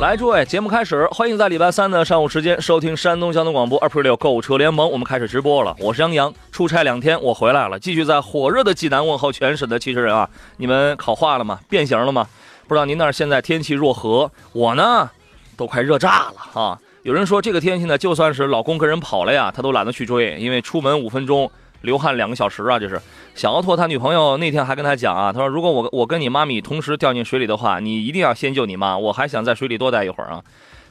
来，诸位，节目开始，欢迎在礼拜三的上午时间收听山东交通广播二 p r 六购物车联盟，我们开始直播了。我是杨洋，出差两天，我回来了，继续在火热的济南问候全省的汽车人啊！你们烤化了吗？变形了吗？不知道您那儿现在天气若何？我呢，都快热炸了啊！有人说这个天气呢，就算是老公跟人跑了呀，他都懒得去追，因为出门五分钟。流汗两个小时啊！这是小奥拓他女朋友那天还跟他讲啊，他说如果我我跟你妈咪同时掉进水里的话，你一定要先救你妈，我还想在水里多待一会儿啊。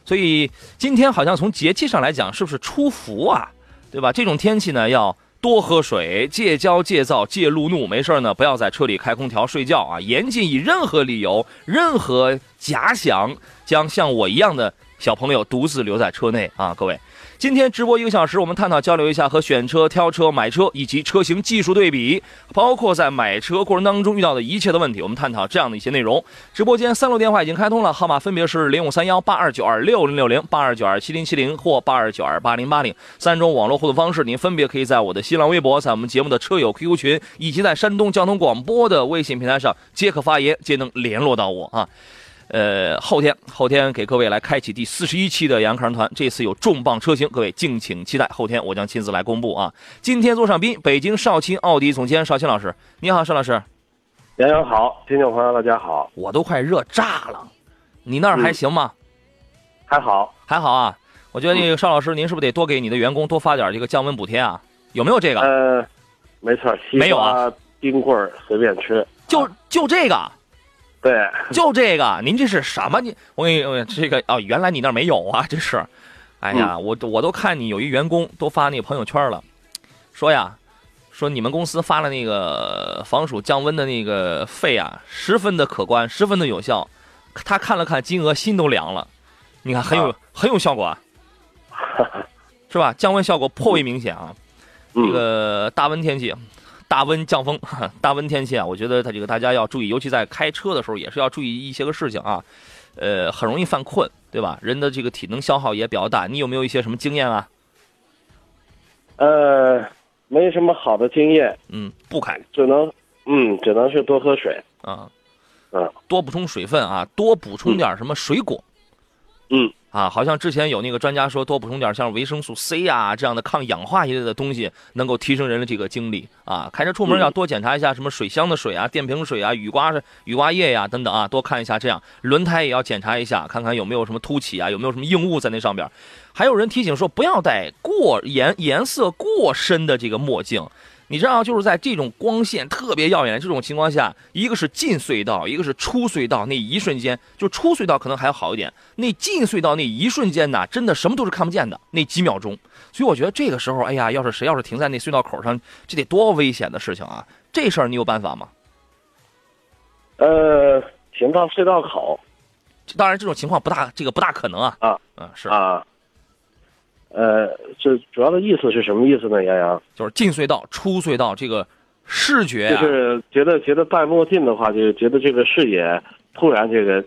所以今天好像从节气上来讲，是不是出伏啊？对吧？这种天气呢，要多喝水，戒骄戒躁戒路怒，没事呢不要在车里开空调睡觉啊！严禁以任何理由、任何假想将像我一样的小朋友独自留在车内啊！各位。今天直播一个小时，我们探讨交流一下和选车、挑车、买车以及车型技术对比，包括在买车过程当中遇到的一切的问题，我们探讨这样的一些内容。直播间三路电话已经开通了，号码分别是零五三幺八二九二六零六零、八二九二七零七零或八二九二八零八零三种网络互动方式。您分别可以在我的新浪微博、在我们节目的车友 QQ 群，以及在山东交通广播的微信平台上皆可发言，皆能联络到我啊。呃，后天后天给各位来开启第四十一期的杨康团，这次有重磅车型，各位敬请期待。后天我将亲自来公布啊。今天坐上宾，北京少卿奥迪总监少卿老师，你好，邵老师。杨洋好，听众朋友大家好。我都快热炸了，你那儿还行吗？还好，还好啊。我觉得那个邵老师，您是不是得多给你的员工多发点这个降温补贴啊？有没有这个？呃，没错，没有啊。冰棍儿随便吃，就就这个。对，就这个，您这是什么？你我给你这个哦，原来你那没有啊，这是。哎呀，我我都看你有一员工都发那个朋友圈了，说呀，说你们公司发了那个防暑降温的那个费啊，十分的可观，十分的有效。他看了看金额，心都凉了。你看，很有很有效果啊，是吧？降温效果颇为明显啊。这个大温天气。大温降风，大温天气啊，我觉得它这个大家要注意，尤其在开车的时候也是要注意一些个事情啊，呃，很容易犯困，对吧？人的这个体能消耗也比较大，你有没有一些什么经验啊？呃，没什么好的经验，嗯，不开，只能，嗯，只能是多喝水。啊，嗯，多补充水分啊，多补充点什么水果，嗯。啊，好像之前有那个专家说，多补充点像维生素 C 啊这样的抗氧化一类的东西，能够提升人的这个精力啊。开车出门要多检查一下什么水箱的水啊、电瓶水啊、雨刮雨刮液呀等等啊，多看一下。这样轮胎也要检查一下，看看有没有什么凸起啊，有没有什么硬物在那上边。还有人提醒说，不要戴过颜颜色过深的这个墨镜。你知道，就是在这种光线特别耀眼的这种情况下，一个是进隧道，一个是出隧道，那一瞬间，就出隧道可能还好一点，那进隧道那一瞬间呢，真的什么都是看不见的，那几秒钟。所以我觉得这个时候，哎呀，要是谁要是停在那隧道口上，这得多危险的事情啊！这事儿你有办法吗？呃，停到隧道口，当然这种情况不大，这个不大可能啊。啊，嗯，是啊。呃，这主要的意思是什么意思呢？杨洋就是进隧道、出隧道，这个视觉就是觉得觉得戴墨镜的话，就是觉得这个视野突然这个，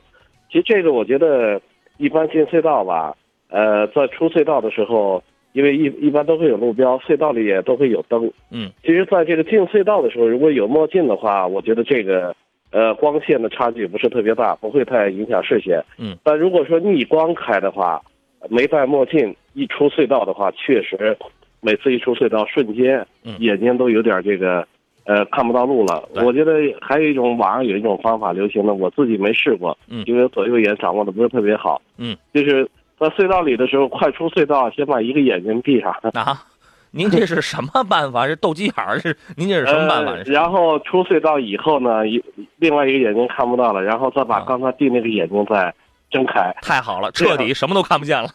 其实这个我觉得一般进隧道吧，呃，在出隧道的时候，因为一一般都会有路标，隧道里也都会有灯，嗯，其实在这个进隧道的时候，如果有墨镜的话，我觉得这个呃光线的差距不是特别大，不会太影响视线，嗯，但如果说逆光开的话。没戴墨镜，一出隧道的话，确实，每次一出隧道，瞬间眼睛都有点这个，呃，看不到路了。我觉得还有一种网上有一种方法流行的，我自己没试过，因为左右眼掌握的不是特别好。嗯，就是在隧道里的时候，快出隧道，先把一个眼睛闭上。啊，您这是什么办法？是斗鸡眼儿？是您这是什么办法？然后出隧道以后呢，一另外一个眼睛看不到了，然后再把刚才闭那个眼睛再。睁开太好了，彻底什么都看不见了。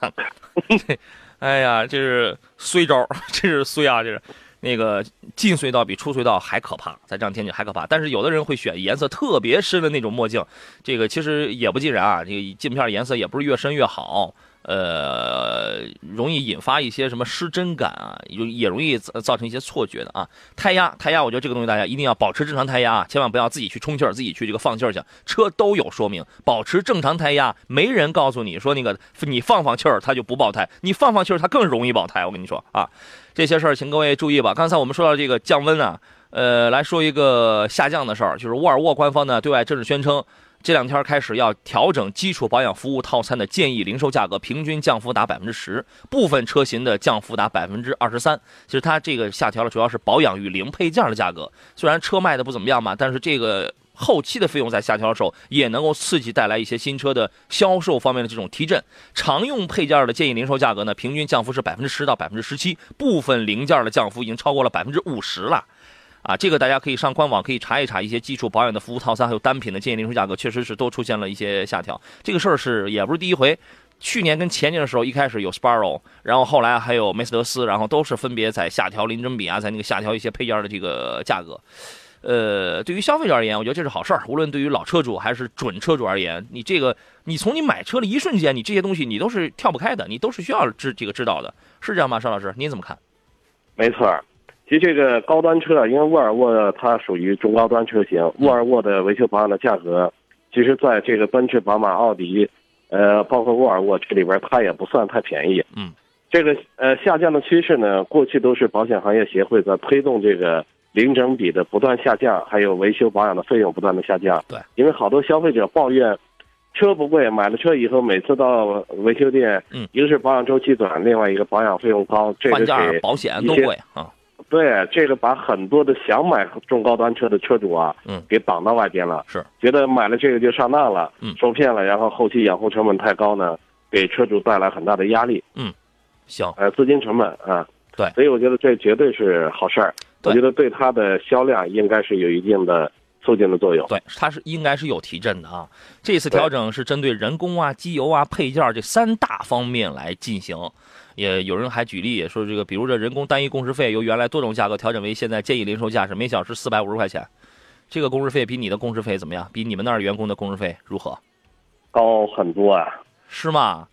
哎呀，这是衰招，这是衰啊，这是。那个进隧道比出隧道还可怕，在这样天气还可怕。但是有的人会选颜色特别深的那种墨镜，这个其实也不尽然啊。这个镜片颜色也不是越深越好。呃，容易引发一些什么失真感啊，也也容易造成一些错觉的啊。胎压，胎压，我觉得这个东西大家一定要保持正常胎压啊，千万不要自己去充气儿，自己去这个放气儿去。车都有说明，保持正常胎压，没人告诉你说那个你放放气儿它就不爆胎，你放放气儿它更容易爆胎。我跟你说啊，这些事儿请各位注意吧。刚才我们说到这个降温啊，呃，来说一个下降的事儿，就是沃尔沃官方呢对外正式宣称。这两天开始要调整基础保养服务套餐的建议零售价格，平均降幅达百分之十，部分车型的降幅达百分之二十三。其实它这个下调了，主要是保养与零配件的价格。虽然车卖的不怎么样嘛，但是这个后期的费用在下调的时候，也能够刺激带来一些新车的销售方面的这种提振。常用配件的建议零售价格呢，平均降幅是百分之十到百分之十七，部分零件的降幅已经超过了百分之五十了。啊，这个大家可以上官网可以查一查，一些基础保养的服务套餐还有单品的建议零售价格，确实是都出现了一些下调。这个事儿是也不是第一回，去年跟前年的时候，一开始有 Sparrow，然后后来还有梅赛德斯，然后都是分别在下调零整比啊，在那个下调一些配件的这个价格。呃，对于消费者而言，我觉得这是好事儿。无论对于老车主还是准车主而言，你这个你从你买车的一瞬间，你这些东西你都是跳不开的，你都是需要知这个知道的，是这样吗？邵老师，您怎么看？没错。其实这个高端车啊，因为沃尔沃它属于中高端车型，沃尔沃的维修保养的价格，其实在这个奔驰、宝马、奥迪，呃，包括沃尔沃这里边，它也不算太便宜。嗯，这个呃下降的趋势呢，过去都是保险行业协会在推动这个零整比的不断下降，还有维修保养的费用不断的下降。对，因为好多消费者抱怨车不贵，买了车以后每次到维修店，嗯，一个是保养周期短，另外一个保养费用高，这个给保险都贵啊。对，这个把很多的想买中高端车的车主啊，嗯，给挡到外边了，是觉得买了这个就上当了，嗯，受骗了，然后后期养护成本太高呢，给车主带来很大的压力，嗯，行，呃，资金成本啊，对，所以我觉得这绝对是好事儿，我觉得对它的销量应该是有一定的促进的作用，对，它是应该是有提振的啊。这次调整是针对人工啊、机油啊、配件这三大方面来进行。也有人还举例说，这个比如这人工单一工时费由原来多种价格调整为现在建议零售价是每小时四百五十块钱，这个工时费比你的工时费怎么样？比你们那儿员工的工时费如何？高很多啊？是吗？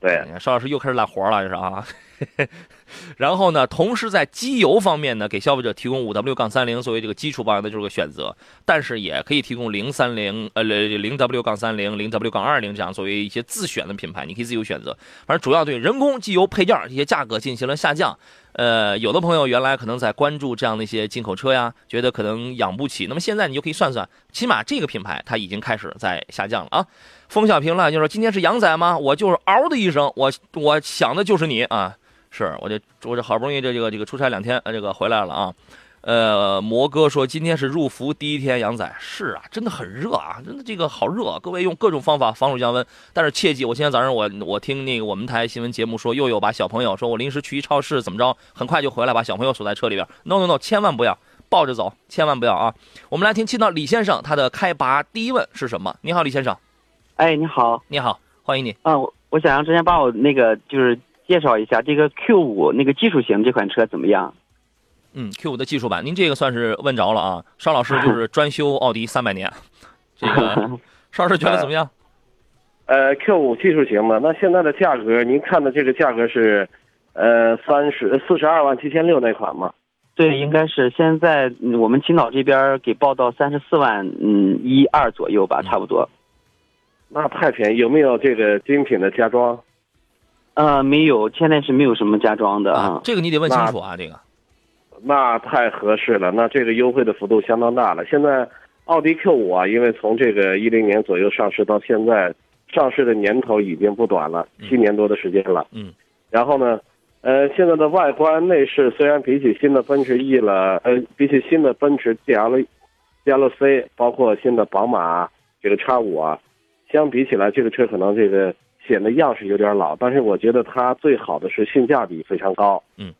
对，邵老师又开始揽活了，这是啊。然后呢，同时在机油方面呢，给消费者提供五 W 杠三零作为这个基础保养的就是个选择，但是也可以提供零三零呃零 W 杠三零、零 W 杠二零这样作为一些自选的品牌，你可以自由选择。反正主要对人工机油配件这些价格进行了下降。呃，有的朋友原来可能在关注这样的一些进口车呀，觉得可能养不起，那么现在你就可以算算，起码这个品牌它已经开始在下降了啊。风小平了就说今天是羊仔吗？我就是嗷的一声，我我想的就是你啊。是，我这我这好不容易这这个这个出差两天，呃，这个回来了啊。呃，摩哥说今天是入伏第一天，杨仔是啊，真的很热啊，真的这个好热。各位用各种方法防暑降温，但是切记，我今天早上我我听那个我们台新闻节目说，又有把小朋友说我临时去一超市怎么着，很快就回来把小朋友锁在车里边。No No No，千万不要抱着走，千万不要啊。我们来听，青岛李先生他的开拔第一问是什么？你好，李先生。哎，你好，你好，欢迎你。啊，我我想让之前帮我那个就是。介绍一下这个 Q 五那个技术型这款车怎么样？嗯，Q 五的技术版，您这个算是问着了啊。邵老师就是 专修奥迪三百年，这个 邵老师觉得怎么样？呃，Q 五技术型嘛，那现在的价格，您看的这个价格是呃三十四十二万七千六那款吗？对，应该是现在我们青岛这边给报到三十四万嗯一二左右吧，差不多。那太便宜，有没有这个精品的加装？呃，没有，现在是没有什么加装的啊。这个你得问清楚啊，这个。那太合适了，那这个优惠的幅度相当大了。现在奥迪 Q 五啊，因为从这个一零年左右上市到现在，上市的年头已经不短了，七年多的时间了。嗯。然后呢，呃，现在的外观内饰虽然比起新的奔驰 E 了，呃，比起新的奔驰 GL，GLC，包括新的宝马这个叉五啊，相比起来，这个车可能这个。显得样式有点老，但是我觉得它最好的是性价比非常高。嗯，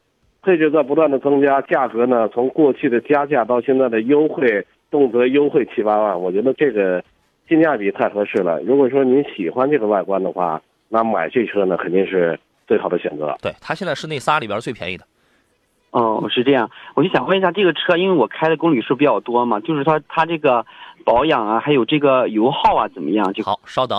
配置在不断的增加，价格呢从过去的加价到现在的优惠，动辄优惠七八万，我觉得这个性价比太合适了。如果说您喜欢这个外观的话，那买这车呢肯定是最。好的选择。对，它现在是那仨里边最便宜的。哦，是这样，我就想问一下，这个车，因为我开的公里数比较多嘛，就是它它这个保养啊，还有这个油耗啊，怎么样？就好，稍等。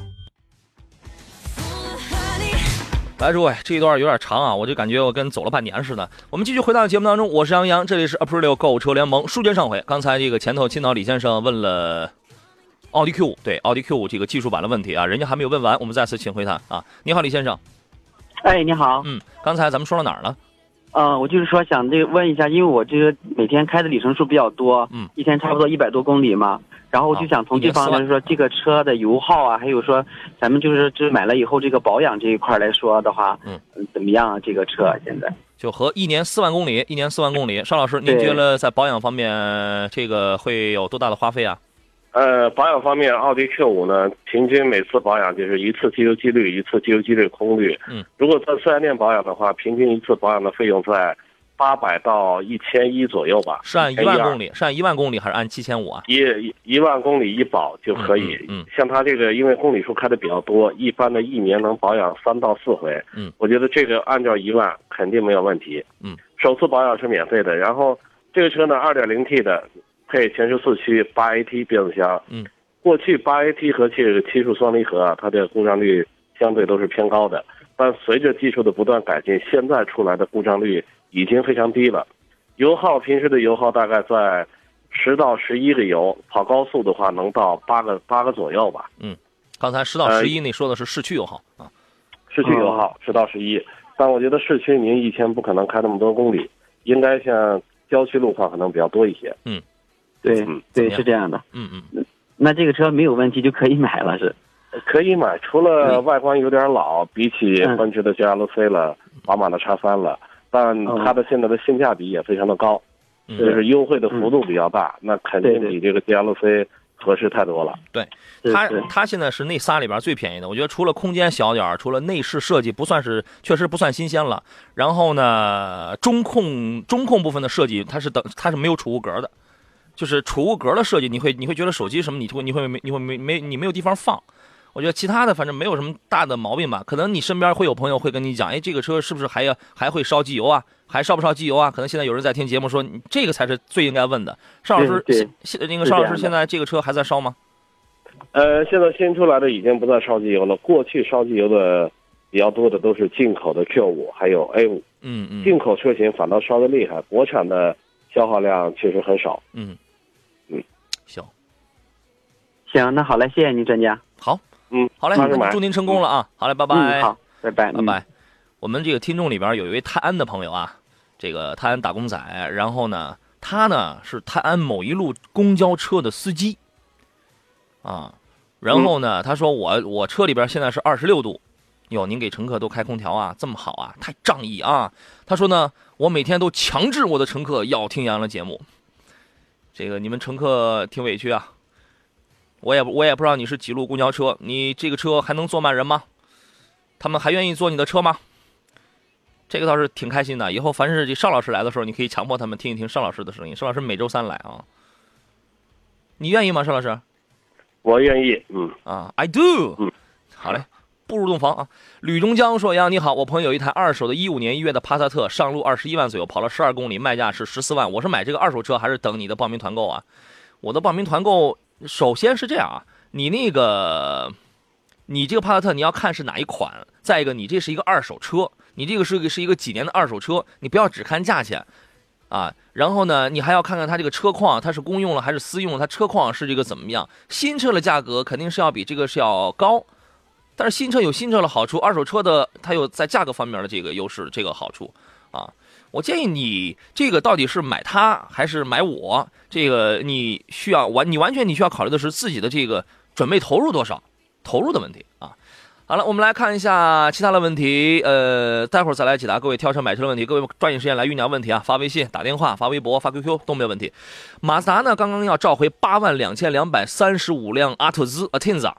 来，诸位，这一段有点长啊，我就感觉我跟走了半年似的。我们继续回到节目当中，我是杨洋，这里是 Aprilio 购车联盟书接上回。刚才这个前头青岛李先生问了奥迪 Q 五，对奥迪 Q 五这个技术版的问题啊，人家还没有问完，我们再次请回他啊。你好，李先生。哎，你好。嗯，刚才咱们说到哪儿了？嗯，我就是说想这个问一下，因为我这个每天开的里程数比较多，嗯，一天差不多一百多公里嘛，然后我就想从这方面说，这个车的油耗啊，还有说咱们就是就是买了以后这个保养这一块来说的话，嗯，怎么样啊？这个车现在就和一年四万公里，一年四万公里，邵老师，您觉得在保养方面这个会有多大的花费啊？呃，保养方面，奥迪 Q 五呢，平均每次保养就是一次机油机滤，一次机油机滤空滤。嗯，如果在四 S 店保养的话，平均一次保养的费用在八百到一千一左右吧。是按一万公里，是按一万公里还是按七千五啊？一一万公里一保就可以。嗯，嗯像他这个，因为公里数开的比较多，一般的一年能保养三到四回。嗯，我觉得这个按照一万肯定没有问题。嗯，首次保养是免费的。然后这个车呢，二点零 T 的，配前十四驱八 AT 变速箱。嗯。过去八 AT 和这个七速双离合啊，它的故障率相对都是偏高的。但随着技术的不断改进，现在出来的故障率已经非常低了。油耗平时的油耗大概在十到十一个油，跑高速的话能到八个八个左右吧。嗯，刚才十到十一那说的是市区油耗啊，市区油耗十到十一，但我觉得市区您一天不可能开那么多公里，应该像郊区路况可能比较多一些。嗯，对嗯对是这样的。嗯嗯。那这个车没有问题就可以买了，是？可以买，除了外观有点老，比起嗯奔驰的 GLC 了，宝马的叉三了，但它的现在的性价比也非常的高，嗯。就是优惠的幅度比较大，那肯定比这个 GLC 合适太多了。对，它它现在是那仨里边最便宜的，我觉得除了空间小点儿，除了内饰设计不算是确实不算新鲜了，然后呢，中控中控部分的设计它是等它是没有储物格的，就是储物格的设计，你会你会觉得手机什么你会你会没你会没没你没有地方放。我觉得其他的反正没有什么大的毛病吧，可能你身边会有朋友会跟你讲，哎，这个车是不是还要还会烧机油啊？还烧不烧机油啊？可能现在有人在听节目说，你这个才是最应该问的。邵老师，对现现那个邵老师现在这个车还在烧吗？呃，现在新出来的已经不再烧机油了，过去烧机油的比较多的都是进口的 Q 五还有 A 五，嗯嗯进口车型反倒烧的厉害，国产的消耗量确实很少。嗯嗯，行，行，那好嘞，谢谢您，专家。好，嗯，好嘞，祝您成功了啊！好嘞，拜拜。嗯，好，拜拜，拜拜。我们这个听众里边有一位泰安的朋友啊，这个泰安打工仔，然后呢，他呢是泰安某一路公交车的司机啊，然后呢，他说我我车里边现在是二十六度，哟，您给乘客都开空调啊，这么好啊，太仗义啊。他说呢，我每天都强制我的乘客要听杨洋的节目，这个你们乘客挺委屈啊。我也我也不知道你是几路公交车，你这个车还能坐满人吗？他们还愿意坐你的车吗？这个倒是挺开心的。以后凡是这邵老师来的时候，你可以强迫他们听一听邵老师的声音。邵老师每周三来啊，你愿意吗？邵老师我愿意，嗯，啊，I do。嗯，好嘞，步入洞房啊。吕中江说：“杨你好，我朋友有一台二手的一五年一月的帕萨特，上路二十一万左右，跑了十二公里，卖价是十四万。我是买这个二手车，还是等你的报名团购啊？我的报名团购首先是这样啊，你那个。”你这个帕萨特你要看是哪一款，再一个你这是一个二手车，你这个是个是一个几年的二手车，你不要只看价钱，啊，然后呢，你还要看看它这个车况，它是公用了还是私用，它车况是这个怎么样？新车的价格肯定是要比这个是要高，但是新车有新车的好处，二手车的它有在价格方面的这个优势，这个好处啊。我建议你这个到底是买它还是买我，这个你需要完，你完全你需要考虑的是自己的这个准备投入多少。投入的问题啊，好了，我们来看一下其他的问题。呃，待会儿再来解答各位挑车买车的问题。各位抓紧时间来酝酿问题啊！发微信、打电话、发微博、发 QQ 都没有问题。马自达呢，刚刚要召回八万两千两百三十五辆阿特兹 Atenza，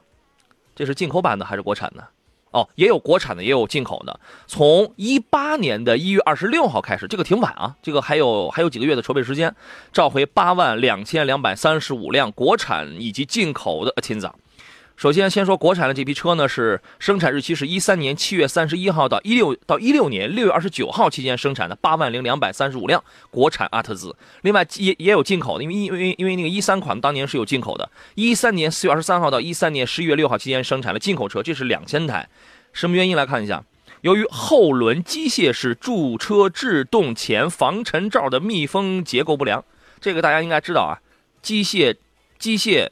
这是进口版的还是国产的？哦，也有国产的，也有进口的。从一八年的一月二十六号开始，这个挺晚啊，这个还有还有几个月的筹备时间，召回八万两千两百三十五辆国产以及进口的秦子。首先，先说国产的这批车呢，是生产日期是一三年七月三十一号到一六到一六年六月二十九号期间生产的八万零两百三十五辆国产阿特兹。另外也也有进口的，因为因为因为那个一三款当年是有进口的。一三年四月二十三号到一三年十一月六号期间生产的进口车，这是两千台。什么原因来看一下？由于后轮机械式驻车制动前防尘罩的密封结构不良，这个大家应该知道啊，机械机械。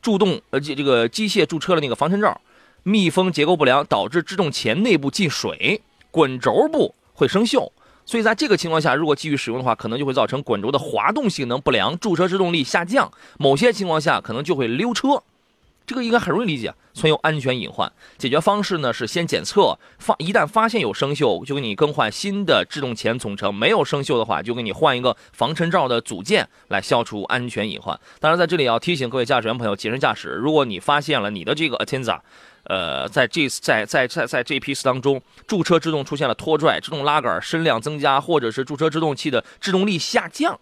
助动呃，这这个机械驻车的那个防尘罩密封结构不良，导致制动钳内部进水，滚轴部会生锈。所以在这个情况下，如果继续使用的话，可能就会造成滚轴的滑动性能不良，驻车制动力下降。某些情况下可能就会溜车。这个应该很容易理解，存有安全隐患。解决方式呢是先检测，发一旦发现有生锈，就给你更换新的制动钳总成；没有生锈的话，就给你换一个防尘罩的组件来消除安全隐患。当然，在这里要提醒各位驾驶员朋友谨慎驾驶。如果你发现了你的这个 Atenza，呃，在这次在在在在这批次当中，驻车制动出现了拖拽、制动拉杆声量增加，或者是驻车制动器的制动力下降。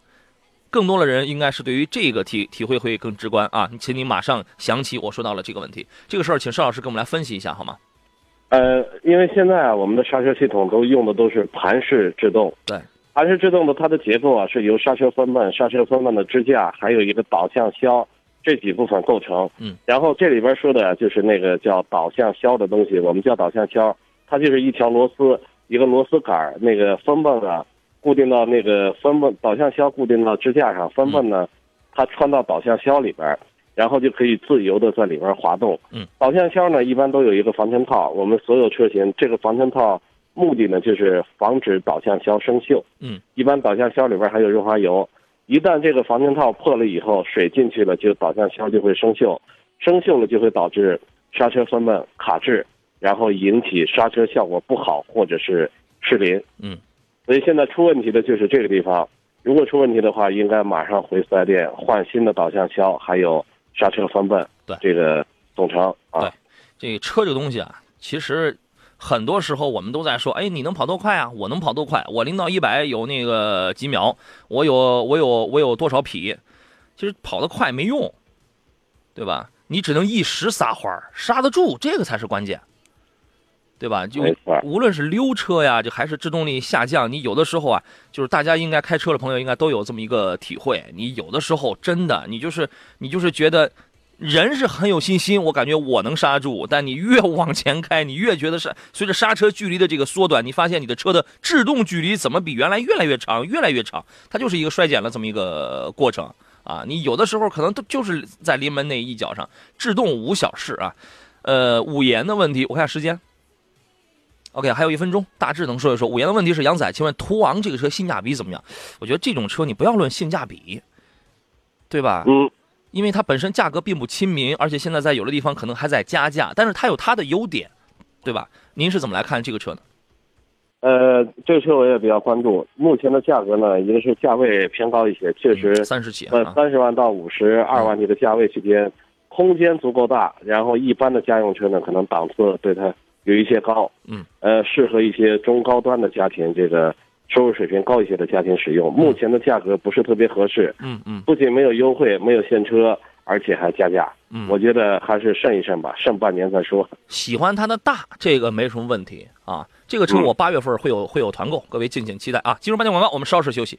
更多的人应该是对于这个体体会会更直观啊！请你马上想起我说到了这个问题，这个事儿，请邵老师给我们来分析一下好吗？呃，因为现在啊，我们的刹车系统都用的都是盘式制动，对，盘式制动的它的结构啊是由刹车分泵、刹车分泵的支架，还有一个导向销这几部分构成。嗯，然后这里边说的就是那个叫导向销的东西，我们叫导向销，它就是一条螺丝，一个螺丝杆，那个分泵啊。固定到那个分泵导向销固定到支架上，分泵呢，它穿到导向销里边，然后就可以自由的在里边滑动。嗯，导向销呢一般都有一个防尘套，我们所有车型这个防尘套目的呢就是防止导向销生锈。嗯，一般导向销里边还有润滑油，一旦这个防尘套破了以后，水进去了，就导向销就会生锈，生锈了就会导致刹车分泵卡滞，然后引起刹车效果不好或者是失灵。嗯。所以现在出问题的就是这个地方，如果出问题的话，应该马上回四 S 店换新的导向销，还有刹车分泵，对这个总成啊。对，这个车这个东西啊，其实很多时候我们都在说，哎，你能跑多快啊？我能跑多快？我零到一百有那个几秒？我有我有我有多少匹？其实跑得快没用，对吧？你只能一时撒欢儿，刹得住，这个才是关键。对吧？就无论是溜车呀，就还是制动力下降，你有的时候啊，就是大家应该开车的朋友应该都有这么一个体会。你有的时候真的，你就是你就是觉得人是很有信心，我感觉我能刹住，但你越 往前开，你越觉得是随着刹车距离的这个缩短，你发现你的车的制动距离怎么比原来越来越长，越来越长，它就是一个衰减了这么一个过程啊。你有的时候可能都就是在临门那一脚上，制动无小事啊。呃，五言的问题，我看时间。OK，还有一分钟，大致能说一说。五言的问题是杨仔，请问途昂这个车性价比怎么样？我觉得这种车你不要论性价比，对吧？嗯，因为它本身价格并不亲民，而且现在在有的地方可能还在加价，但是它有它的优点，对吧？您是怎么来看这个车呢？呃，这个车我也比较关注。目前的价格呢，一个是价位偏高一些，确实三十起，呃，三十万到五十二万这个价位区间，空间足够大。然后一般的家用车呢，可能档次对它。有一些高，嗯，呃，适合一些中高端的家庭，这个收入水平高一些的家庭使用。目前的价格不是特别合适，嗯嗯，不仅没有优惠，没有现车，而且还加价。嗯，我觉得还是慎一慎吧，慎半年再说。喜欢它的大，这个没什么问题啊。这个车我八月份会有会有团购，各位敬请期待啊。进入半点广告，我们稍事休息。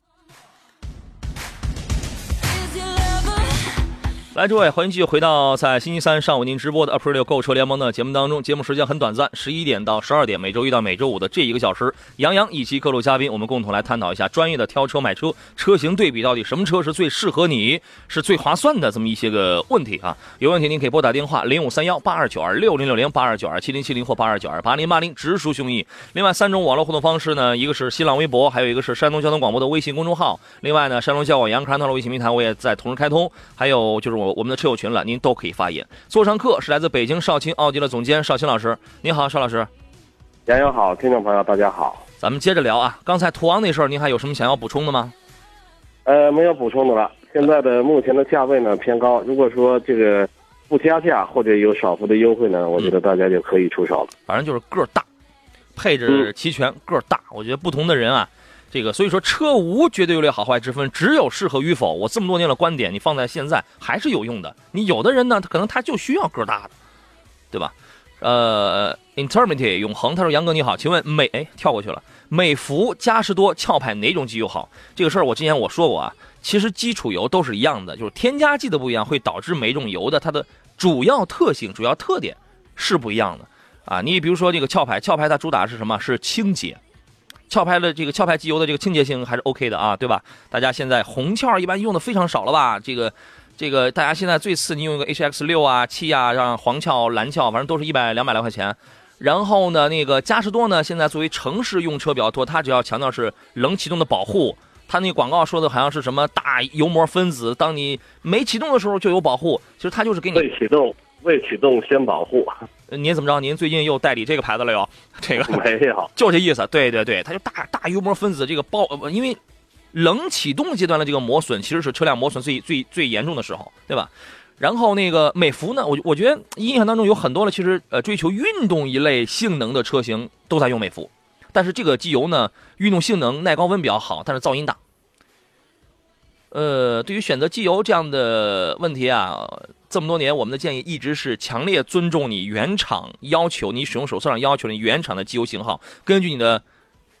来，诸位，欢迎继续回到在星期三上午您直播的 April 购车联盟的节目当中。节目时间很短暂，十一点到十二点，每周一到每周五的这一个小时，杨洋以及各路嘉宾，我们共同来探讨一下专业的挑车买车、车型对比，到底什么车是最适合你、是最划算的这么一些个问题啊。有问题您可以拨打电话零五三幺八二九二六零六零八二九二七零七零或八二九二八零八零，直抒胸臆。另外三种网络互动方式呢，一个是新浪微博，还有一个是山东交通广播的微信公众号。另外呢，山东交广杨康的微信平台我也在同时开通，还有就是我我们的车友群了，您都可以发言。座上客是来自北京少卿奥迪的总监少卿老师，你好，邵老师。杨洋好，听众朋友大家好。咱们接着聊啊，刚才途昂那事儿，您还有什么想要补充的吗？呃，没有补充的了。现在的目前的价位呢偏高，如果说这个不加价或者有少幅的优惠呢，我觉得大家就可以出手了。反正就是个儿大，配置齐全，个儿大。我觉得不同的人啊，这个所以说车无绝对优劣好坏之分，只有适合与否。我这么多年的观点，你放在现在还是有用的。你有的人呢，他可能他就需要个大的，对吧？呃，Intermity 永恒，他说杨哥你好，请问美哎跳过去了，美孚、嘉实多、壳牌哪种机油好？这个事儿我之前我说过啊，其实基础油都是一样的，就是添加剂的不一样，会导致每种油的它的主要特性、主要特点是不一样的啊。你比如说这个壳牌，壳牌它主打是什么？是清洁。壳牌的这个壳牌机油的这个清洁性还是 OK 的啊，对吧？大家现在红壳一般用的非常少了吧？这个。这个大家现在最次你用一个 H X 六啊、七啊，让黄壳、蓝壳，反正都是一百两百来块钱。然后呢，那个嘉实多呢，现在作为城市用车比较多，它主要强调是冷启动的保护。它那广告说的好像是什么大油膜分子，当你没启动的时候就有保护。其实它就是给你未启动，未启动先保护。您怎么着？您最近又代理这个牌子了哟？这个没有，就这意思。对对对，它就大大油膜分子这个包，因为。冷启动阶段的这个磨损，其实是车辆磨损最最最严重的时候，对吧？然后那个美孚呢，我我觉得印象当中有很多的，其实呃追求运动一类性能的车型都在用美孚，但是这个机油呢，运动性能耐高温比较好，但是噪音大。呃，对于选择机油这样的问题啊，这么多年我们的建议一直是强烈尊重你原厂要求，你使用手册上要求的原厂的机油型号，根据你的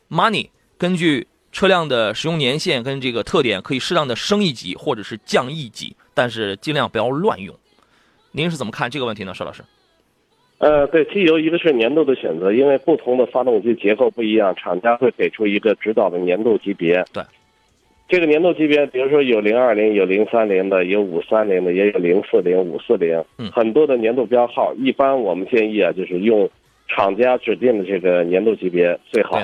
money，根据。车辆的使用年限跟这个特点可以适当的升一级或者是降一级，但是尽量不要乱用。您是怎么看这个问题呢，邵老师？呃，对，机油一个是年度的选择，因为不同的发动机结构不一样，厂家会给出一个指导的年度级别。对，这个年度级别，比如说有零二零、有零三零的，有五三零的，也有零四零、五四零，嗯，很多的年度标号。一般我们建议啊，就是用厂家指定的这个年度级别最好。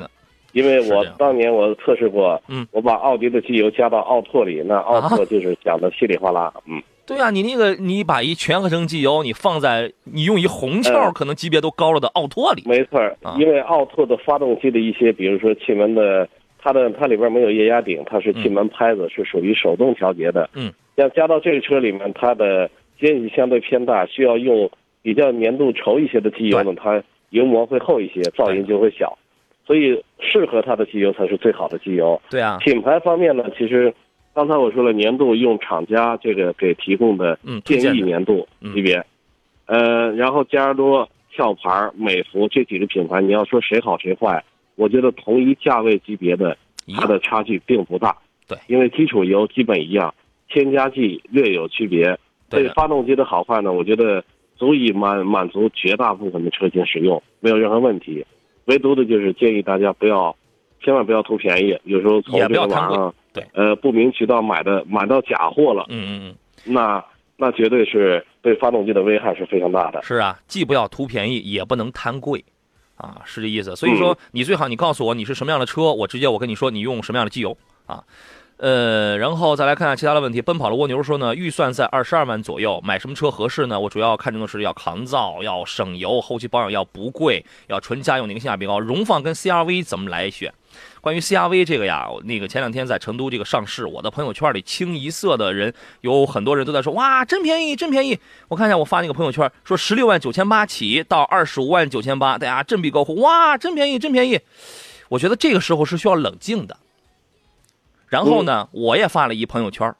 因为我当年我测试过，嗯，我把奥迪的机油加到奥拓里，那奥拓就是讲的稀里哗啦，嗯，对啊，你那个你把一全合成机油你放在你用一红壳可能级别都高了的奥拓里，没错，因为奥拓的发动机的一些，比如说气门的，它的它里边没有液压顶，它是气门拍子是属于手动调节的，嗯，要加到这个车里面，它的间隙相对偏大，需要用比较粘度稠一些的机油呢，它油膜会厚一些，噪音就会小。所以适合它的机油才是最好的机油。对啊，品牌方面呢，其实刚才我说了，粘度用厂家这个给提供的建议粘度级别，呃，然后嘉实多、壳牌、美孚这几个品牌，你要说谁好谁坏，我觉得同一价位级别的它的差距并不大。对，因为基础油基本一样，添加剂略有区别。对发动机的好坏呢，我觉得足以满满足绝大部分的车型使用，没有任何问题。唯独的就是建议大家不要，千万不要图便宜。有时候从这个网上，对，呃，不明渠道买的买到假货了，嗯嗯嗯，那那绝对是对发动机的危害是非常大的。是啊，既不要图便宜，也不能贪贵，啊，是这意思。所以说，你最好你告诉我你是什么样的车，我直接我跟你说你用什么样的机油啊。呃，然后再来看看其他的问题。奔跑的蜗牛说呢，预算在二十二万左右，买什么车合适呢？我主要看重的是要抗造，要省油，后期保养要不贵，要纯家用，那个性价比高？荣放跟 CRV 怎么来选？关于 CRV 这个呀，那个前两天在成都这个上市，我的朋友圈里清一色的人，有很多人都在说，哇，真便宜，真便宜。我看一下我发那个朋友圈，说十六万九千八起到二十五万九千八，大家振臂高呼，哇，真便宜，真便宜。我觉得这个时候是需要冷静的。然后呢，我也发了一朋友圈，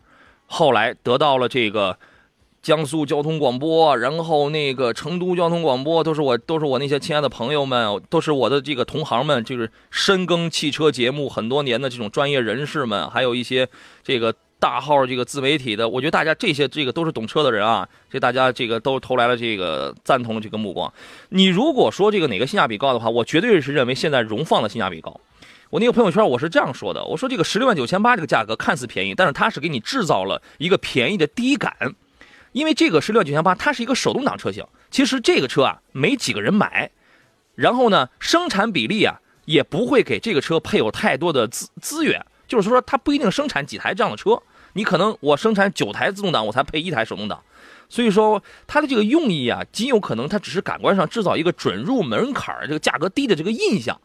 后来得到了这个江苏交通广播，然后那个成都交通广播，都是我都是我那些亲爱的朋友们，都是我的这个同行们，就是深耕汽车节目很多年的这种专业人士们，还有一些这个。大号这个自媒体的，我觉得大家这些这个都是懂车的人啊，这大家这个都投来了这个赞同的这个目光。你如果说这个哪个性价比高的话，我绝对是认为现在荣放的性价比高。我那个朋友圈我是这样说的，我说这个十六万九千八这个价格看似便宜，但是它是给你制造了一个便宜的第一感，因为这个十六万九千八它是一个手动挡车型，其实这个车啊没几个人买，然后呢生产比例啊也不会给这个车配有太多的资资源。就是说，它不一定生产几台这样的车，你可能我生产九台自动挡，我才配一台手动挡，所以说它的这个用意啊，极有可能它只是感官上制造一个准入门槛这个价格低的这个印象，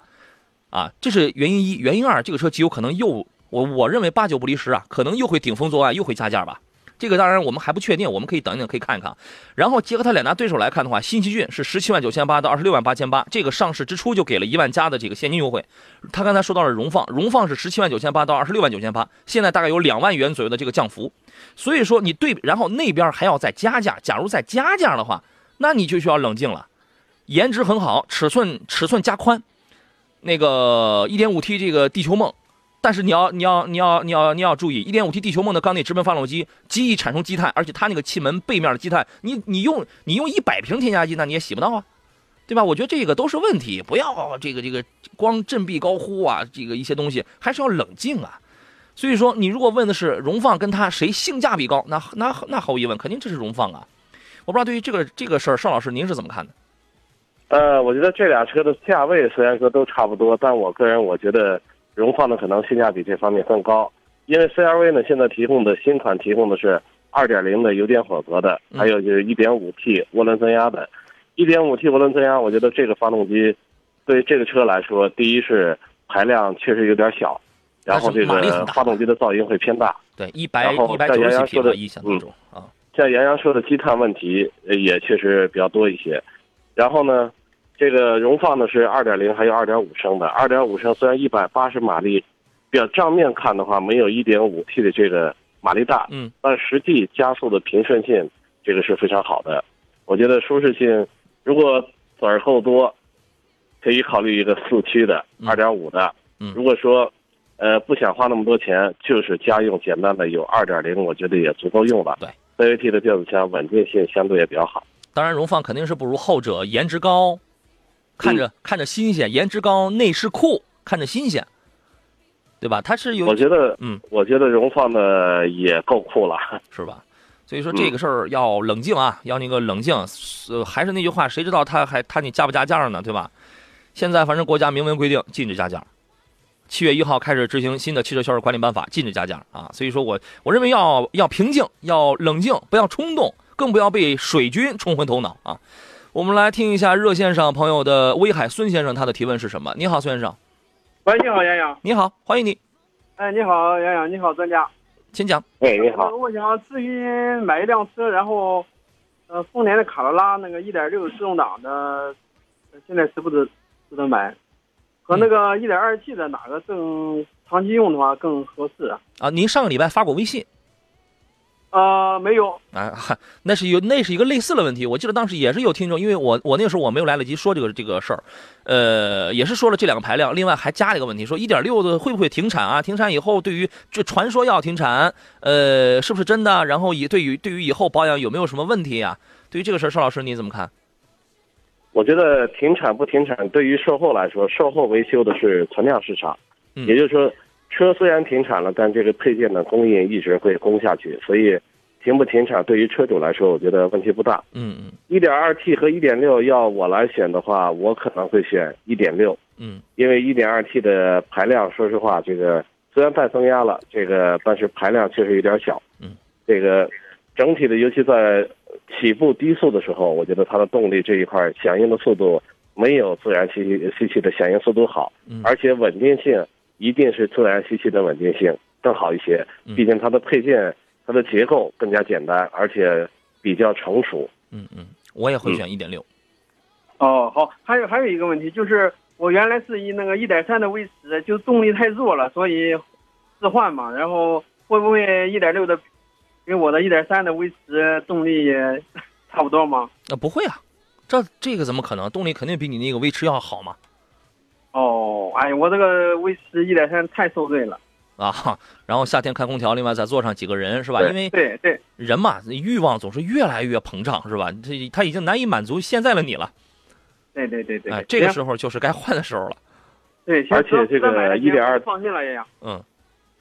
啊，这是原因一。原因二，这个车极有可能又我我认为八九不离十啊，可能又会顶风作案，又会加价吧。这个当然我们还不确定，我们可以等一等，可以看一看。然后结合它两大对手来看的话，新奇骏是十七万九千八到二十六万八千八，这个上市之初就给了一万加的这个现金优惠。他刚才说到了荣放，荣放是十七万九千八到二十六万九千八，现在大概有两万元左右的这个降幅。所以说你对，然后那边还要再加价，假如再加价的话，那你就需要冷静了。颜值很好，尺寸尺寸加宽，那个一点五 T 这个地球梦。但是你要你要你要你要你要注意，一点五 T 地球梦的缸内直喷发动机极易产生积碳，而且它那个气门背面的积碳，你你用你用一百瓶添加剂，那你也洗不到啊，对吧？我觉得这个都是问题，不要这个这个光振臂高呼啊，这个一些东西还是要冷静啊。所以说，你如果问的是荣放跟它谁性价比高，那那那毫无疑问，肯定这是荣放啊。我不知道对于这个这个事儿，邵老师您是怎么看的？呃，我觉得这俩车的价位虽然说都差不多，但我个人我觉得。荣放的可能性价比这方面更高，因为 CRV 呢现在提供的新款提供的是2.0的油电混合的，还有就是 1.5T 涡轮增压的。1.5T 涡轮增压，我觉得这个发动机对于这个车来说，第一是排量确实有点小，然后这个发动机的噪音会偏大。对，一百一百九十匹的异响当中啊。像杨洋说的积碳问题也确实比较多一些，然后呢？这个荣放呢是二点零，还有二点五升的。二点五升虽然一百八十马力，表账面看的话没有一点五 T 的这个马力大，嗯，但实际加速的平顺性这个是非常好的。我觉得舒适性，如果子儿够多，可以考虑一个四驱的二点五的。嗯，如果说，呃，不想花那么多钱，就是家用简单的有二点零，我觉得也足够用了。对，CVT 的变速箱稳定性相对也比较好。当然，荣放肯定是不如后者，颜值高。看着看着新鲜，颜值高，内饰酷，看着新鲜，对吧？它是有，我觉得，嗯，我觉得荣放的也够酷了，是吧？所以说这个事儿要冷静啊，要那个冷静。呃，还是那句话，谁知道他还他你加不加价呢？对吧？现在反正国家明文规定禁止加价，七月一号开始执行新的汽车销售管理办法，禁止加价啊。所以说我我认为要要平静，要冷静，不要冲动，更不要被水军冲昏头脑啊。我们来听一下热线上朋友的威海孙先生，他的提问是什么？你好，孙先生。喂，你好，杨洋。你好，欢迎你。哎，你好，杨洋，你好，专家。请讲。哎，你好。我想咨询买一辆车，然后，呃，丰田的卡罗拉那个1.6自动挡的，现在值不值值得买？和那个 1.2T 的哪个更长期用的话更合适啊？啊，您上个礼拜发过微信。啊，没有啊，那是有那是一个类似的问题。我记得当时也是有听众，因为我我那个时候我没有来得及说这个这个事儿，呃，也是说了这两个排量，另外还加了一个问题，说一点六的会不会停产啊？停产以后，对于这传说要停产，呃，是不是真的？然后以对于对于以后保养有没有什么问题呀？对于这个事儿，邵老师你怎么看？我觉得停产不停产，对于售后来说，售后维修的是存量市场，也就是说。车虽然停产了，但这个配件的供应一直会供下去，所以停不停产对于车主来说，我觉得问题不大。嗯嗯。一点二 T 和一点六要我来选的话，我可能会选一点六。嗯。因为一点二 T 的排量，说实话，这个虽然带增压了，这个但是排量确实有点小。嗯。这个整体的，尤其在起步低速的时候，我觉得它的动力这一块响应的速度没有自然吸吸气的响应速度好，而且稳定性。一定是自然吸气的稳定性更好一些，毕竟它的配件、它的结构更加简单，而且比较成熟。嗯嗯，我也会选一点六。哦，好，还有还有一个问题就是，我原来是以那个一点三的 V 十，就动力太弱了，所以置换嘛。然后会不会一点六的跟我的一点三的 V10 动力也 差不多吗？啊，不会啊，这这个怎么可能？动力肯定比你那个威驰要好嘛。哦，哎呀，我这个 V10 1.3太受罪了。啊，然后夏天开空调，另外再坐上几个人，是吧？因为对对人嘛，欲望总是越来越膨胀，是吧？这他已经难以满足现在的你了。对对对对，哎，这个时候就是该换的时候了。对，而且这个一点二放心了也。嗯，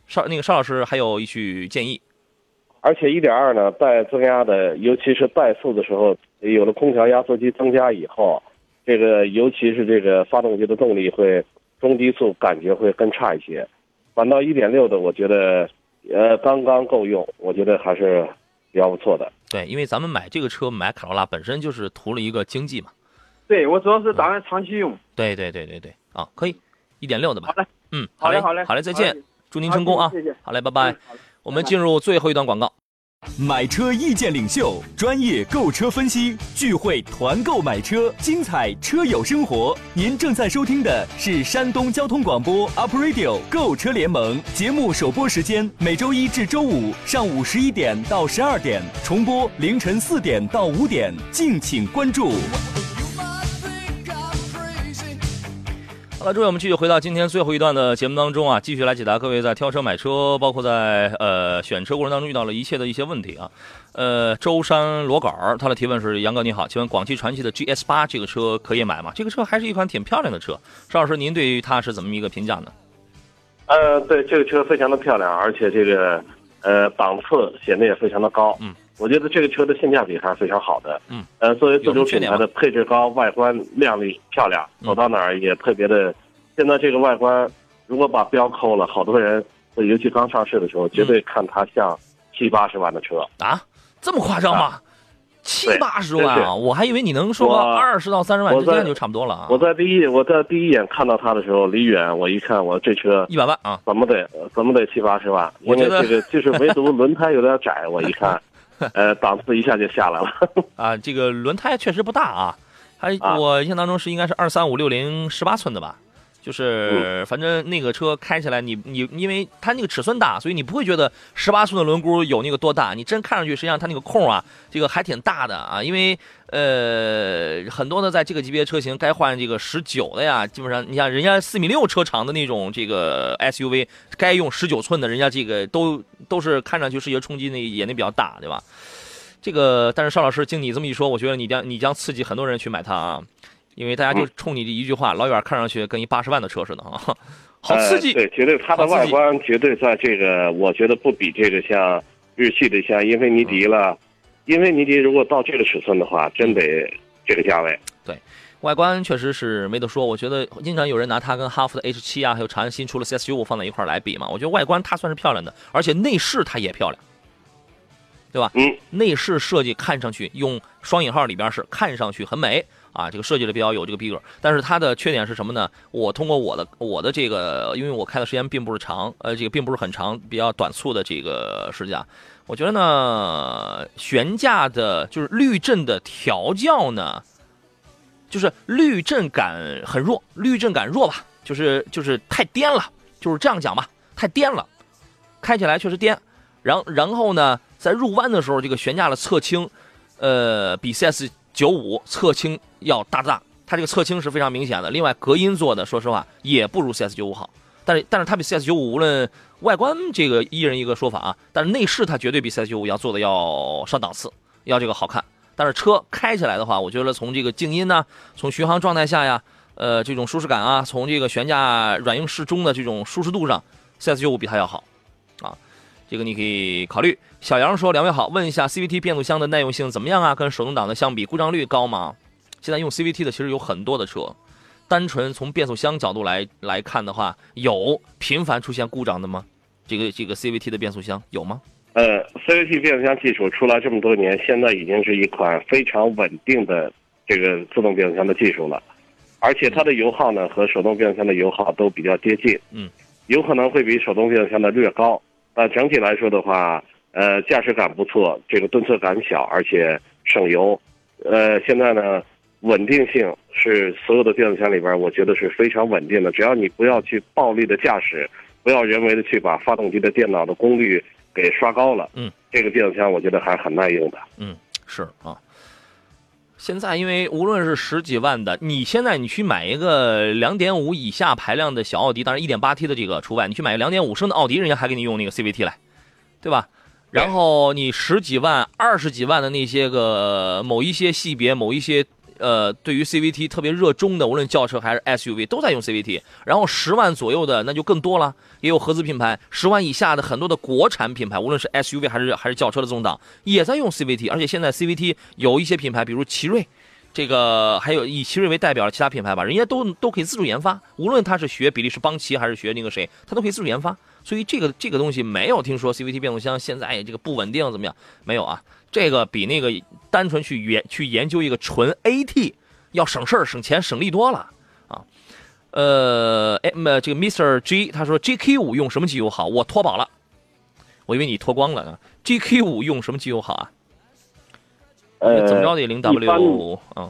邵那个邵老师还有一句建议。而且一点二呢，带增压的，尤其是怠速的时候，有了空调压缩机增加以后，这个尤其是这个发动机的动力会中低速感觉会更差一些。反倒一点六的，我觉得，呃，刚刚够用，我觉得还是比较不错的。对，因为咱们买这个车买卡罗拉本身就是图了一个经济嘛。对，我主要是打算长期用。对对对对对，啊，可以，一点六的吧。好嘞，嗯，好嘞，好嘞，好嘞，再见，祝您成功啊！谢谢，好嘞，拜拜。我们进入最后一段广告。买车意见领袖，专业购车分析，聚会团购买车，精彩车友生活。您正在收听的是山东交通广播 Up Radio 购车联盟节目，首播时间每周一至周五上午十一点到十二点，重播凌晨四点到五点，敬请关注。好了，诸位，我们继续回到今天最后一段的节目当中啊，继续来解答各位在挑车、买车，包括在呃选车过程当中遇到了一切的一些问题啊。呃，舟山罗杆儿他的提问是：杨哥你好，请问广汽传祺的 GS 八这个车可以买吗？这个车还是一款挺漂亮的车，邵老师您对于它是怎么一个评价呢？呃，对，这个车非常的漂亮，而且这个呃档次显得也非常的高。嗯。我觉得这个车的性价比还是非常好的。嗯，呃，作为自主品牌的配置高、外观靓丽漂亮，走到哪儿也特别的。现在这个外观，如果把标抠了，好多人，尤其刚上市的时候，绝对看它像七八十万的车啊，这么夸张吗？七八十万啊！我还以为你能说二十到三十万之间就差不多了啊。我在第一我在第一眼看到它的时候，离远我一看，我这车一百万啊，怎么得怎么得七八十万？因为这个就是唯独轮胎有点窄，我一看。呃，档次一下就下来了 啊！这个轮胎确实不大啊，还我印象当中是应该是二三五六零十八寸的吧，就是反正那个车开起来，你你因为它那个尺寸大，所以你不会觉得十八寸的轮毂有那个多大，你真看上去实际上它那个空啊，这个还挺大的啊，因为呃很多呢在这个级别车型该换这个十九的呀，基本上你像人家四米六车长的那种这个 SUV，该用十九寸的，人家这个都都是看上去视觉冲击那也那比较大，对吧？这个但是邵老师经你这么一说，我觉得你将你将刺激很多人去买它啊。因为大家就冲你这一句话，老远看上去跟一八十万的车似的啊，好刺激！对，绝对它的外观绝对在这个，我觉得不比这个像日系的像英菲尼迪了。英菲尼迪如果到这个尺寸的话，真得这个价位。对，外观确实是没得说。我觉得经常有人拿它跟哈弗的 H 七啊，还有长安新出了 CS 九五放在一块来比嘛。我觉得外观它算是漂亮的，而且内饰它也漂亮，对吧？嗯，内饰设计看上去用双引号里边是看上去很美。啊，这个设计的比较有这个逼格，但是它的缺点是什么呢？我通过我的我的这个，因为我开的时间并不是长，呃，这个并不是很长，比较短促的这个试驾，我觉得呢，悬架的就是滤震的调教呢，就是滤震感很弱，滤震感弱吧，就是就是太颠了，就是这样讲吧，太颠了，开起来确实颠，然然后呢，在入弯的时候，这个悬架的侧倾，呃，比 CS 九五侧倾。要大大，它这个侧倾是非常明显的。另外，隔音做的，说实话也不如 CS 九五好。但是，但是它比 CS 九五无论外观这个一人一个说法啊，但是内饰它绝对比 CS 九五要做的要上档次，要这个好看。但是车开起来的话，我觉得从这个静音呢，从巡航状态下呀，呃，这种舒适感啊，从这个悬架软硬适中的这种舒适度上，CS 九五比它要好啊。这个你可以考虑。小杨说：“两位好，问一下 CVT 变速箱的耐用性怎么样啊？跟手动挡的相比，故障率高吗？”现在用 CVT 的其实有很多的车，单纯从变速箱角度来来看的话，有频繁出现故障的吗？这个这个 CVT 的变速箱有吗？呃，CVT 变速箱技术出来这么多年，现在已经是一款非常稳定的这个自动变速箱的技术了，而且它的油耗呢和手动变速箱的油耗都比较接近，嗯，有可能会比手动变速箱的略高，但整体来说的话，呃，驾驶感不错，这个顿挫感小，而且省油，呃，现在呢。稳定性是所有的变速箱里边，我觉得是非常稳定的。只要你不要去暴力的驾驶，不要人为的去把发动机的电脑的功率给刷高了，嗯，这个变速箱我觉得还是很耐用的。嗯，是啊。现在因为无论是十几万的，你现在你去买一个两点五以下排量的小奥迪，当然一点八 T 的这个除外，你去买个两点五升的奥迪，人家还给你用那个 CVT 来，对吧？然后你十几万、二十几万的那些个某一些系别、某一些呃，对于 CVT 特别热衷的，无论轿车还是 SUV 都在用 CVT。然后十万左右的那就更多了，也有合资品牌；十万以下的很多的国产品牌，无论是 SUV 还是还是轿车的中档，也在用 CVT。而且现在 CVT 有一些品牌，比如奇瑞，这个还有以奇瑞为代表的其他品牌吧，人家都都可以自主研发，无论他是学比利时邦奇还是学那个谁，他都可以自主研发。所以这个这个东西没有听说 CVT 变速箱现在这个不稳定怎么样？没有啊，这个比那个单纯去研去研究一个纯 AT 要省事儿、省钱、省力多了啊。呃，哎，这个 Mr G 他说 GK 五用什么机油好？我脱保了，我以为你脱光了呢。GK 五用什么机油好啊？呃，怎么着得零 W 啊？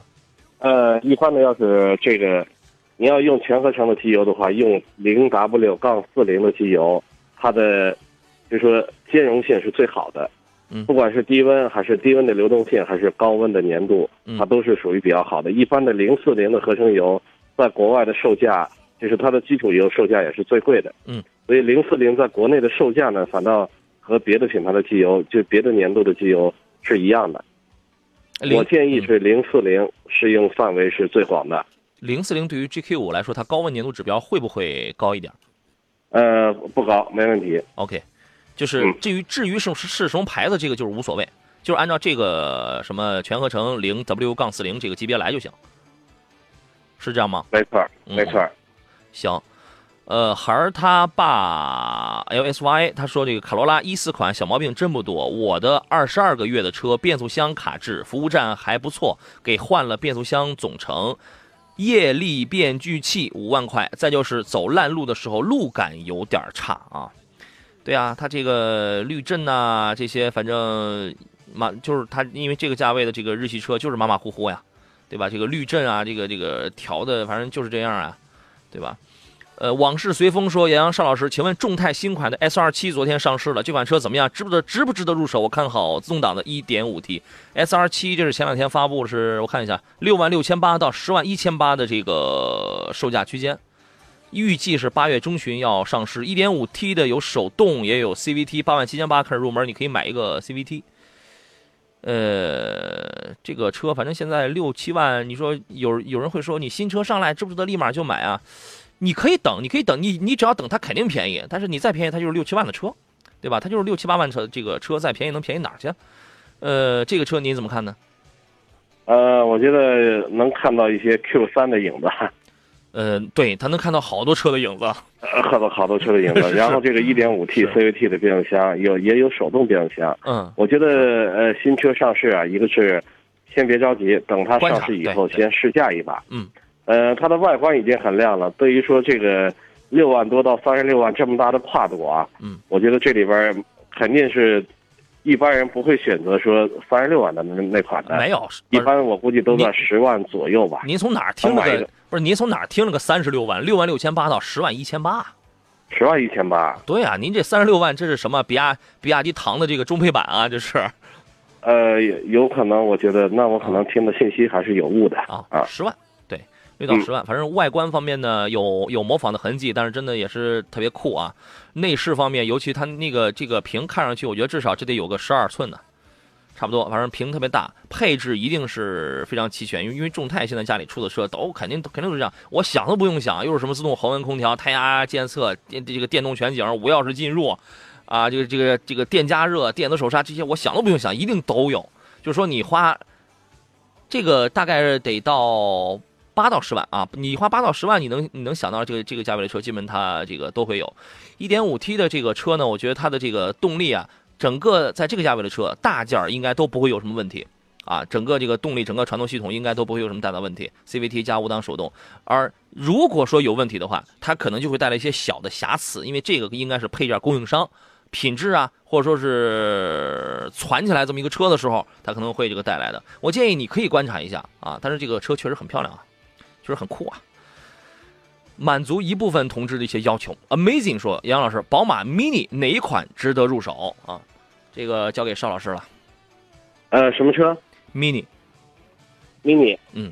呃，一般的要是这个。你要用全合成的机油的话，用零 W 杠四零的机油，它的就是说兼容性是最好的。嗯，不管是低温还是低温的流动性，还是高温的粘度，它都是属于比较好的。一般的零四零的合成油，在国外的售价，就是它的基础油售价也是最贵的。嗯，所以零四零在国内的售价呢，反倒和别的品牌的机油，就别的粘度的机油是一样的。我建议是零四零适用范围是最广的。零四零对于 GK 五来说，它高温粘度指标会不会高一点？呃，不高，没问题。OK，就是至于至于是是什么牌子，这个就是无所谓，就是按照这个什么全合成零 W 杠四零这个级别来就行，是这样吗？没错，没错。行，呃，孩儿他爸 LSY 他说这个卡罗拉一四款小毛病真不多，我的二十二个月的车变速箱卡滞，服务站还不错，给换了变速箱总成。液力变矩器五万块，再就是走烂路的时候路感有点差啊。对啊，它这个滤震呐，这些反正马就是它，因为这个价位的这个日系车就是马马虎虎呀，对吧？这个滤震啊，这个这个调的反正就是这样啊，对吧？呃，往事随风说，杨洋邵老师，请问众泰新款的 S 二七昨天上市了，这款车怎么样？值不得值不值得入手？我看好自动挡的 1.5T S 二七，这是前两天发布，是我看一下，六万六千八到十万一千八的这个售价区间，预计是八月中旬要上市。1.5T 的有手动也有 CVT，八万七千八开始入门，你可以买一个 CVT。呃，这个车反正现在六七万，你说有有人会说你新车上来值不值得立马就买啊？你可以等，你可以等，你你只要等，它肯定便宜。但是你再便宜，它就是六七万的车，对吧？它就是六七八万车，这个车再便宜能便宜哪儿去？呃，这个车您怎么看呢？呃，我觉得能看到一些 Q 三的影子。呃，对，它能看到好多车的影子，好多好多车的影子。然后这个 1.5T CVT 的变速箱有也有手动变速箱。嗯，我觉得呃新车上市啊，一个是先别着急，等它上市以后先试驾一把。嗯。呃，它的外观已经很亮了。对于说这个六万多到三十六万这么大的跨度啊，嗯，我觉得这里边肯定是一般人不会选择说三十六万的那那款的。没有，一般我估计都在十万左右吧。您从哪儿听了个？不是您从哪儿听了个三十六万？六万六千八到十万一千八。十万一千八。对啊，您这三十六万这是什么？比亚比亚迪唐的这个中配版啊，这是。呃，有可能，我觉得那我可能听的信息还是有误的啊啊，十万。六到十万，反正外观方面呢有有模仿的痕迹，但是真的也是特别酷啊。内饰方面，尤其它那个这个屏看上去，我觉得至少这得有个十二寸的，差不多。反正屏特别大，配置一定是非常齐全。因为因为众泰现在家里出的车都肯定肯定都是这样，我想都不用想，又是什么自动恒温空调、胎压监测、电这个电动全景、无钥匙进入，啊，这个这个这个电加热、电子手刹这些，我想都不用想，一定都有。就是说你花这个大概得到。八到十万啊！你花八到十万，你能你能想到这个这个价位的车，基本它这个都会有。一点五 T 的这个车呢，我觉得它的这个动力啊，整个在这个价位的车，大件儿应该都不会有什么问题啊。整个这个动力，整个传动系统应该都不会有什么大的问题。CVT 加五档手动，而如果说有问题的话，它可能就会带来一些小的瑕疵，因为这个应该是配件供应商品质啊，或者说是攒起来这么一个车的时候，它可能会这个带来的。我建议你可以观察一下啊，但是这个车确实很漂亮啊。就是很酷啊，满足一部分同志的一些要求。Amazing 说：“杨老师，宝马 Mini 哪一款值得入手啊？这个交给邵老师了。呃，什么车？mini。mini。嗯，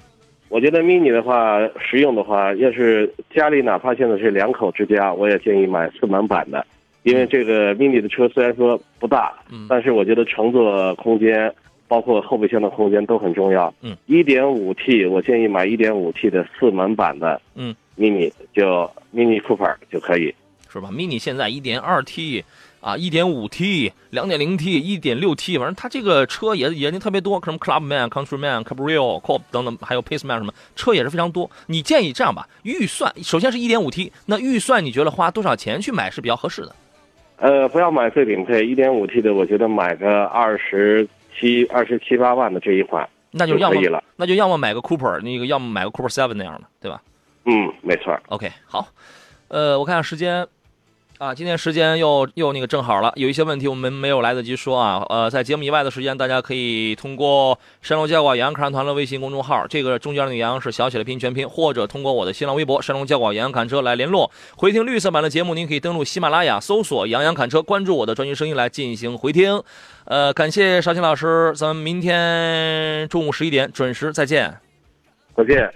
我觉得 mini 的话，实用的话，要是家里哪怕现在是两口之家，我也建议买四门版的，因为这个 mini 的车虽然说不大，嗯但是我觉得乘坐空间。包括后备箱的空间都很重要。嗯，一点五 T，我建议买一点五 T 的四门版的。嗯，mini 就 mini Cooper 就可以，是吧？mini 现在一点二 T 啊，一点五 T、两点零 T、一点六 T，反正它这个车也也特别多，什么 Clubman、Countryman、Cabrio、Coupe 等等，还有 Paceman 什么车也是非常多。你建议这样吧，预算首先是一点五 T，那预算你觉得花多少钱去买是比较合适的？呃，不要买最顶配，一点五 T 的，我觉得买个二十七、二十七八万的这一款，那就要么可以了，那就要么买个 Cooper，那个要么买个 Cooper Seven 那样的，对吧？嗯，没错。OK，好，呃，我看下时间。啊，今天时间又又那个正好了，有一些问题我们没有来得及说啊。呃，在节目以外的时间，大家可以通过山东教广洋洋看车团的微信公众号，这个中间那个洋是小写的拼音全拼，或者通过我的新浪微博山东教广洋洋侃车来联络。回听绿色版的节目，您可以登录喜马拉雅搜索“杨洋侃车”，关注我的专辑声音来进行回听。呃，感谢邵青老师，咱们明天中午十一点准时再见。再见。